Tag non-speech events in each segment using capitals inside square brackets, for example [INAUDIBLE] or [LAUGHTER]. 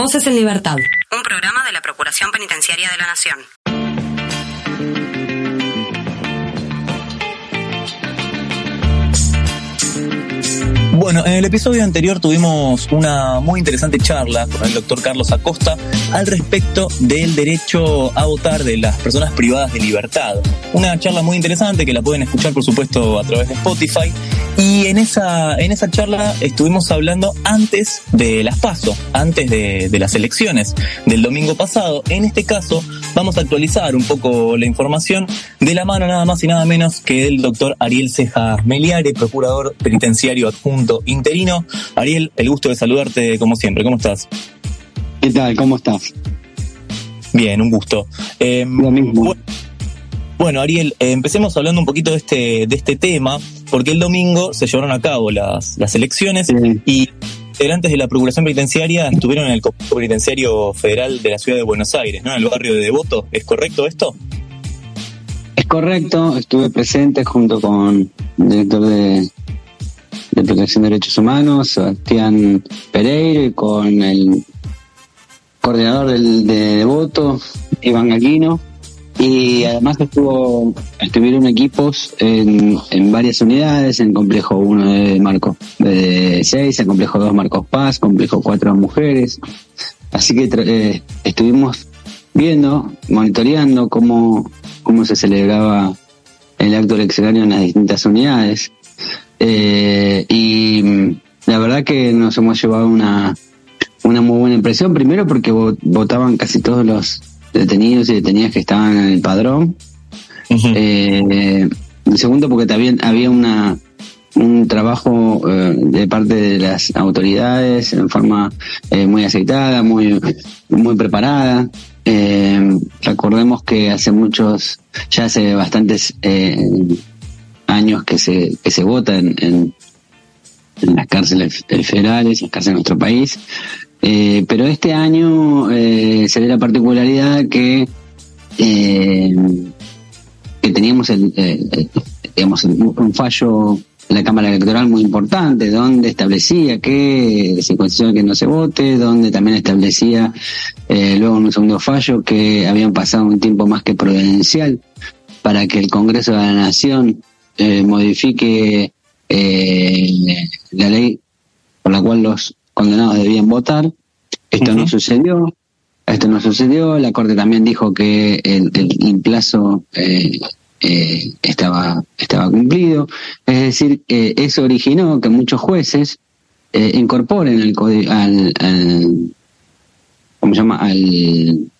Voces en Libertad. Un programa de la Procuración Penitenciaria de la Nación. Bueno, en el episodio anterior tuvimos una muy interesante charla con el doctor Carlos Acosta al respecto del derecho a votar de las personas privadas de libertad. Una charla muy interesante que la pueden escuchar, por supuesto, a través de Spotify. Y en esa, en esa charla estuvimos hablando antes de las PASO, antes de, de las elecciones del domingo pasado. En este caso, vamos a actualizar un poco la información de la mano nada más y nada menos que del doctor Ariel Cejas Meliare, procurador penitenciario adjunto interino. Ariel, el gusto de saludarte como siempre. ¿Cómo estás? ¿Qué tal? ¿Cómo estás? Bien, un gusto. Eh, Lo mismo. Bueno, Ariel, eh, empecemos hablando un poquito de este, de este tema, porque el domingo se llevaron a cabo las, las elecciones Sí. y integrantes de la Procuración Penitenciaria estuvieron en el Complejo Penitenciario Federal de la Ciudad de Buenos Aires, ¿no? En el barrio de Devoto. ¿Es correcto esto? Es correcto, estuve presente junto con el director de, de Protección de Derechos Humanos, Sebastián Pereira, y con el coordinador del, de Devoto, Iván Galino. Y además estuvo, estuvieron equipos en, en varias unidades, en complejo 1 de Marcos de 6, en complejo 2 Marcos Paz, complejo 4 Mujeres. Así que eh, estuvimos viendo, monitoreando cómo, cómo se celebraba el acto eleccionario en las distintas unidades. Eh, y mm, la verdad que nos hemos llevado una, una muy buena impresión, primero porque vo- votaban casi todos los detenidos y detenidas que estaban en el padrón. Ujú. Eh, segundo, porque también había una un trabajo eh, de parte de las autoridades en forma eh, muy aceitada, muy muy preparada. Eh, recordemos que hace muchos, ya hace bastantes eh, años que se que se vota en, en, en las cárceles federales, en las cárceles de nuestro país. Eh, pero este año eh, se ve la particularidad que eh, que teníamos el, digamos un fallo en la Cámara Electoral muy importante, donde establecía que se considera que no se vote, donde también establecía eh, luego en un segundo fallo que habían pasado un tiempo más que prudencial para que el Congreso de la Nación eh, modifique eh, la ley por la cual los condenados debían votar. Esto no sucedió. Esto no sucedió. La Corte también dijo que el, el, el plazo eh, eh, estaba, estaba cumplido. Es decir, eh, eso originó que muchos jueces eh, incorporen el código al, al ¿cómo se llama? al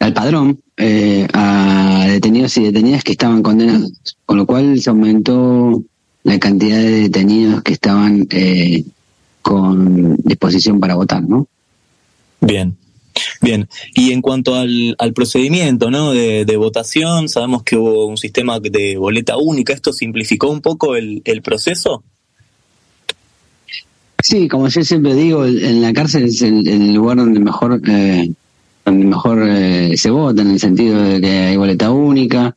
al padrón eh, a detenidos y detenidas que estaban condenados, con lo cual se aumentó la cantidad de detenidos que estaban eh, con disposición para votar, ¿no? Bien, bien. Y en cuanto al, al procedimiento ¿no? de, de votación, sabemos que hubo un sistema de boleta única. ¿Esto simplificó un poco el, el proceso? Sí, como yo siempre digo, el- en la cárcel es el, el lugar donde mejor eh, donde mejor eh, se vota, en el sentido de que hay boleta única,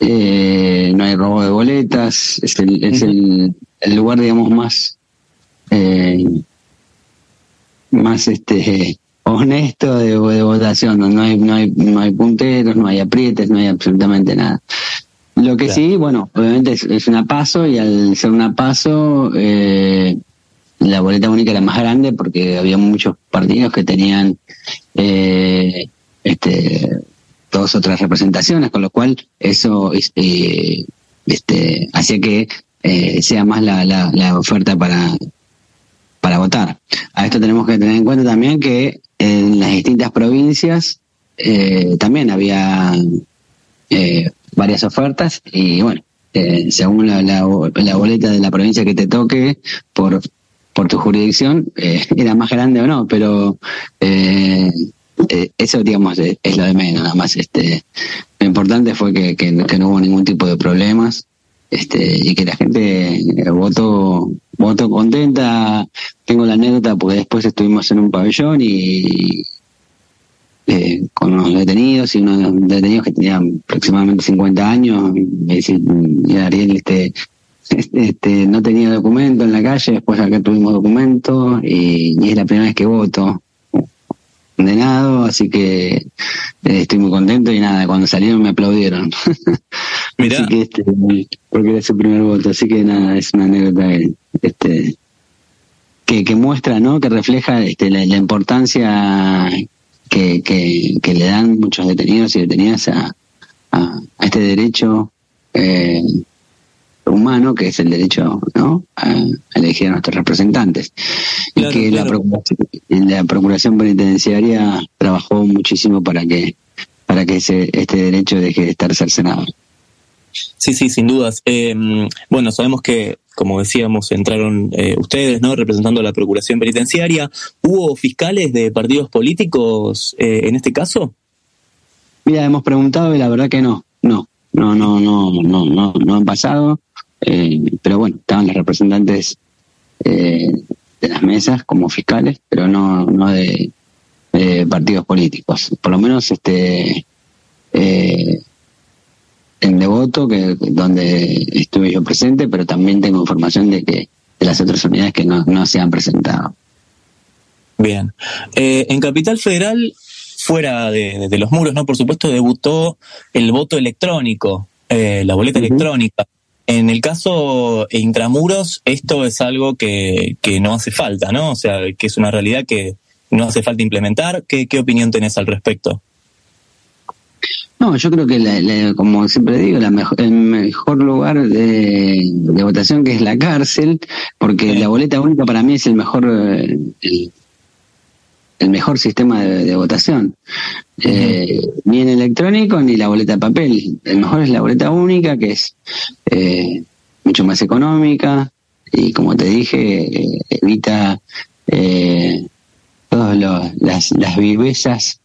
eh, no hay robo de boletas, es el, es el lugar, digamos, más eh, más este honesto de, de votación, donde no hay, no hay, no hay punteros, no hay aprietes, no hay absolutamente nada. Lo que Claro. sí, bueno, obviamente es, es una paso y al ser una paso, eh, la boleta única era más grande porque había muchos partidos que tenían eh, este dos otras representaciones, con lo cual eso este, este hacía que eh, sea más la, la, la oferta para para votar. A esto tenemos que tener en cuenta también que en las distintas provincias eh, también había eh, varias ofertas y bueno, eh, según la, la, la boleta de la provincia que te toque por por tu jurisdicción eh, era más grande o no, pero eh, eso digamos es, lo de menos, nada más. Este, lo importante fue que, que no hubo ningún tipo de problemas este y que la gente eh, votó votó contenta. Tengo la anécdota porque después estuvimos en un pabellón y eh, con unos detenidos y unos detenidos que tenían aproximadamente 50 años. Me dice, "Mira, Ariel, este, este, no tenía documento en la calle, después acá tuvimos documento y, es la primera vez que voto condenado, así que eh, estoy muy contento y nada, cuando salieron me aplaudieron. [LAUGHS] Mirá. Así que este, porque era su primer voto, así que nada, es una anécdota este, que, que muestra, ¿no? Que refleja este, la, importancia que, que, le dan muchos detenidos y detenidas a, a, este derecho eh, humano, que es el derecho ¿no? a, elegir a nuestros representantes. y que la, procuración, la Procuración Penitenciaria trabajó muchísimo para que para que ese, este derecho deje de estar cercenado. Sí, sí, sin dudas. Eh, bueno, sabemos que, como decíamos, entraron eh, ustedes, ¿no? Representando a la Procuración Penitenciaria. ¿Hubo fiscales de partidos políticos eh, en este caso? Mira, hemos preguntado y la verdad que no, no, no, no, no, no, no, no han pasado. Eh, pero bueno, estaban los representantes eh, de las mesas como fiscales, pero no, no de, partidos políticos. Por lo menos este eh, en Devoto, que donde estuve yo presente, pero también tengo información de que de las otras unidades que no, no se han presentado. Bien. en Capital Federal fuera de, los muros, ¿no? Por supuesto, debutó el voto electrónico, eh, la boleta electrónica. En el caso intramuros, esto es algo que, que no hace falta, ¿no? O sea, que es una realidad que no hace falta implementar. ¿Qué, qué opinión tenés al respecto? No, yo creo que, como siempre digo, la mejor, el mejor lugar de, votación que es la cárcel, porque la boleta única para mí es el mejor, eh, el mejor sistema de, votación. Eh, ni en electrónico ni la boleta de papel. El mejor es la boleta única, que es eh, mucho más económica y, como te dije, eh, evita todas las, las vivezas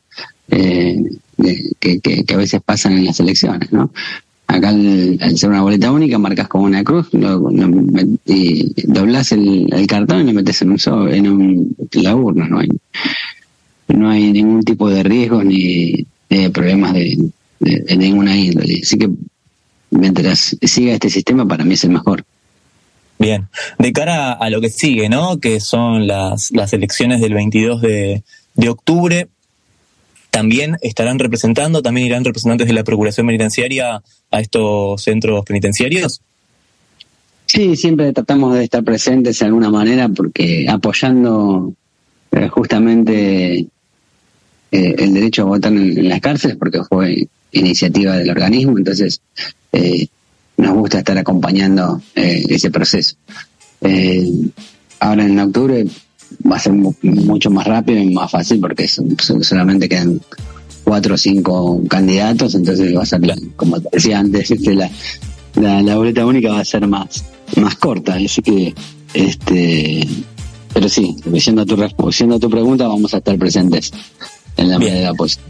que, que, a veces pasan en las elecciones, ¿no? Acá al, ser una boleta única marcas como una cruz y doblas el, cartón y lo metes en un, en un, la urna, no hay no hay ningún tipo de riesgo ni problemas de, ninguna índole. Así que mientras siga este sistema, para mí es el mejor. Bien, de cara a lo que sigue, ¿no? Que son las, las elecciones del 22 de, de octubre, también estarán representando, también irán representantes de la Procuración Penitenciaria a estos centros penitenciarios. Sí, siempre tratamos de estar presentes de alguna manera porque apoyando eh, justamente eh, el derecho a votar en, las cárceles porque fue iniciativa del organismo, entonces eh, nos gusta estar acompañando ese proceso. ahora en octubre va a ser mucho más rápido y más fácil porque solamente quedan cuatro o cinco candidatos, entonces va a ser, como te decía antes, [LAUGHS] este, la, la, boleta única va a ser más, más corta, así que este pero sí, siendo tu, siendo tu pregunta, vamos a estar presentes en la medida posible.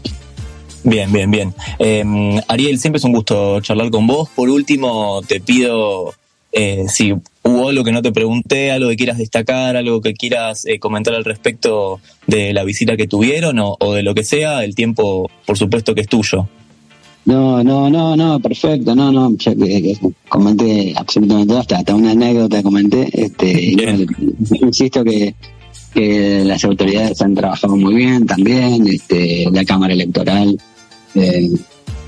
Bien, bien, bien. Em, Ariel, siempre es un gusto charlar con vos. Por último, te pido eh, si hubo algo que no te pregunté, algo que quieras destacar, algo que quieras eh, comentar al respecto de la visita que tuvieron o, de lo que sea, el tiempo, por supuesto, que es tuyo. No, no, no, no, perfecto, no, no, ya que, comenté absolutamente hasta, hasta una anécdota comenté, este, insisto que que las autoridades han trabajado muy bien también, este, la Cámara Electoral eh,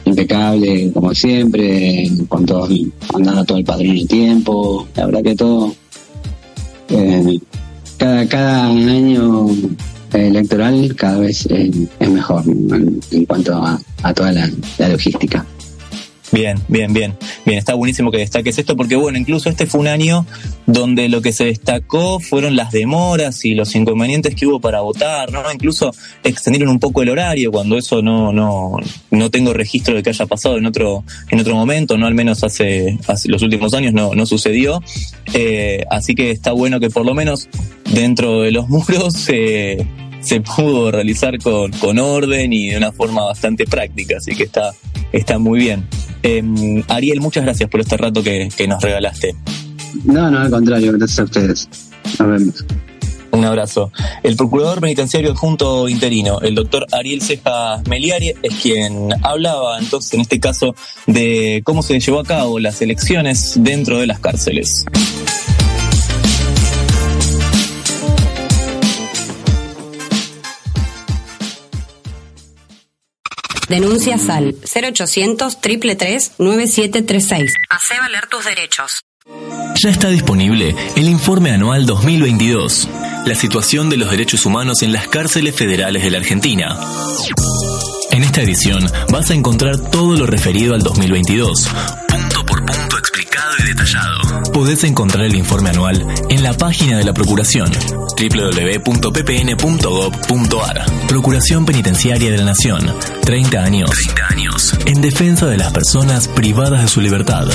impecable como siempre, con todo, andando todo el padrón en tiempo, la verdad que todo, eh, cada, cada año electoral cada vez es mejor en, cuanto a, toda la logística. Bien, bien, bien. Bien, está buenísimo que destaques esto porque, bueno, incluso este fue un año donde lo que se destacó fueron las demoras y los inconvenientes que hubo para votar, ¿no? Incluso extendieron un poco el horario cuando eso no, no, no tengo registro de que haya pasado en otro, en otro momento, no al menos hace, hace los últimos años no, no sucedió. Eh, así que está bueno que por lo menos dentro de los [LAUGHS] muros se se pudo realizar con, con orden y de una forma bastante práctica, así que está, está muy bien. Em, Ariel, muchas gracias por este rato que, nos regalaste. No, no, al contrario, gracias a ustedes. Nos vemos. Un abrazo. El procurador penitenciario adjunto interino, el doctor Ariel Ceja Meliari, es quien hablaba entonces en este caso de cómo se llevó a cabo las elecciones dentro de las cárceles. Denuncias al 0800 333 9736. Hace valer tus derechos. Ya está disponible el informe anual 2022, la situación de los derechos humanos en las cárceles federales de la Argentina. En esta edición vas a encontrar todo lo referido al 2022, punto por punto explicado y detallado. Podés encontrar el informe anual en la página de la Procuración, www.ppn.gov.ar. Procuración Penitenciaria de la Nación, 30 años. 30 años. En defensa de las personas privadas de su libertad.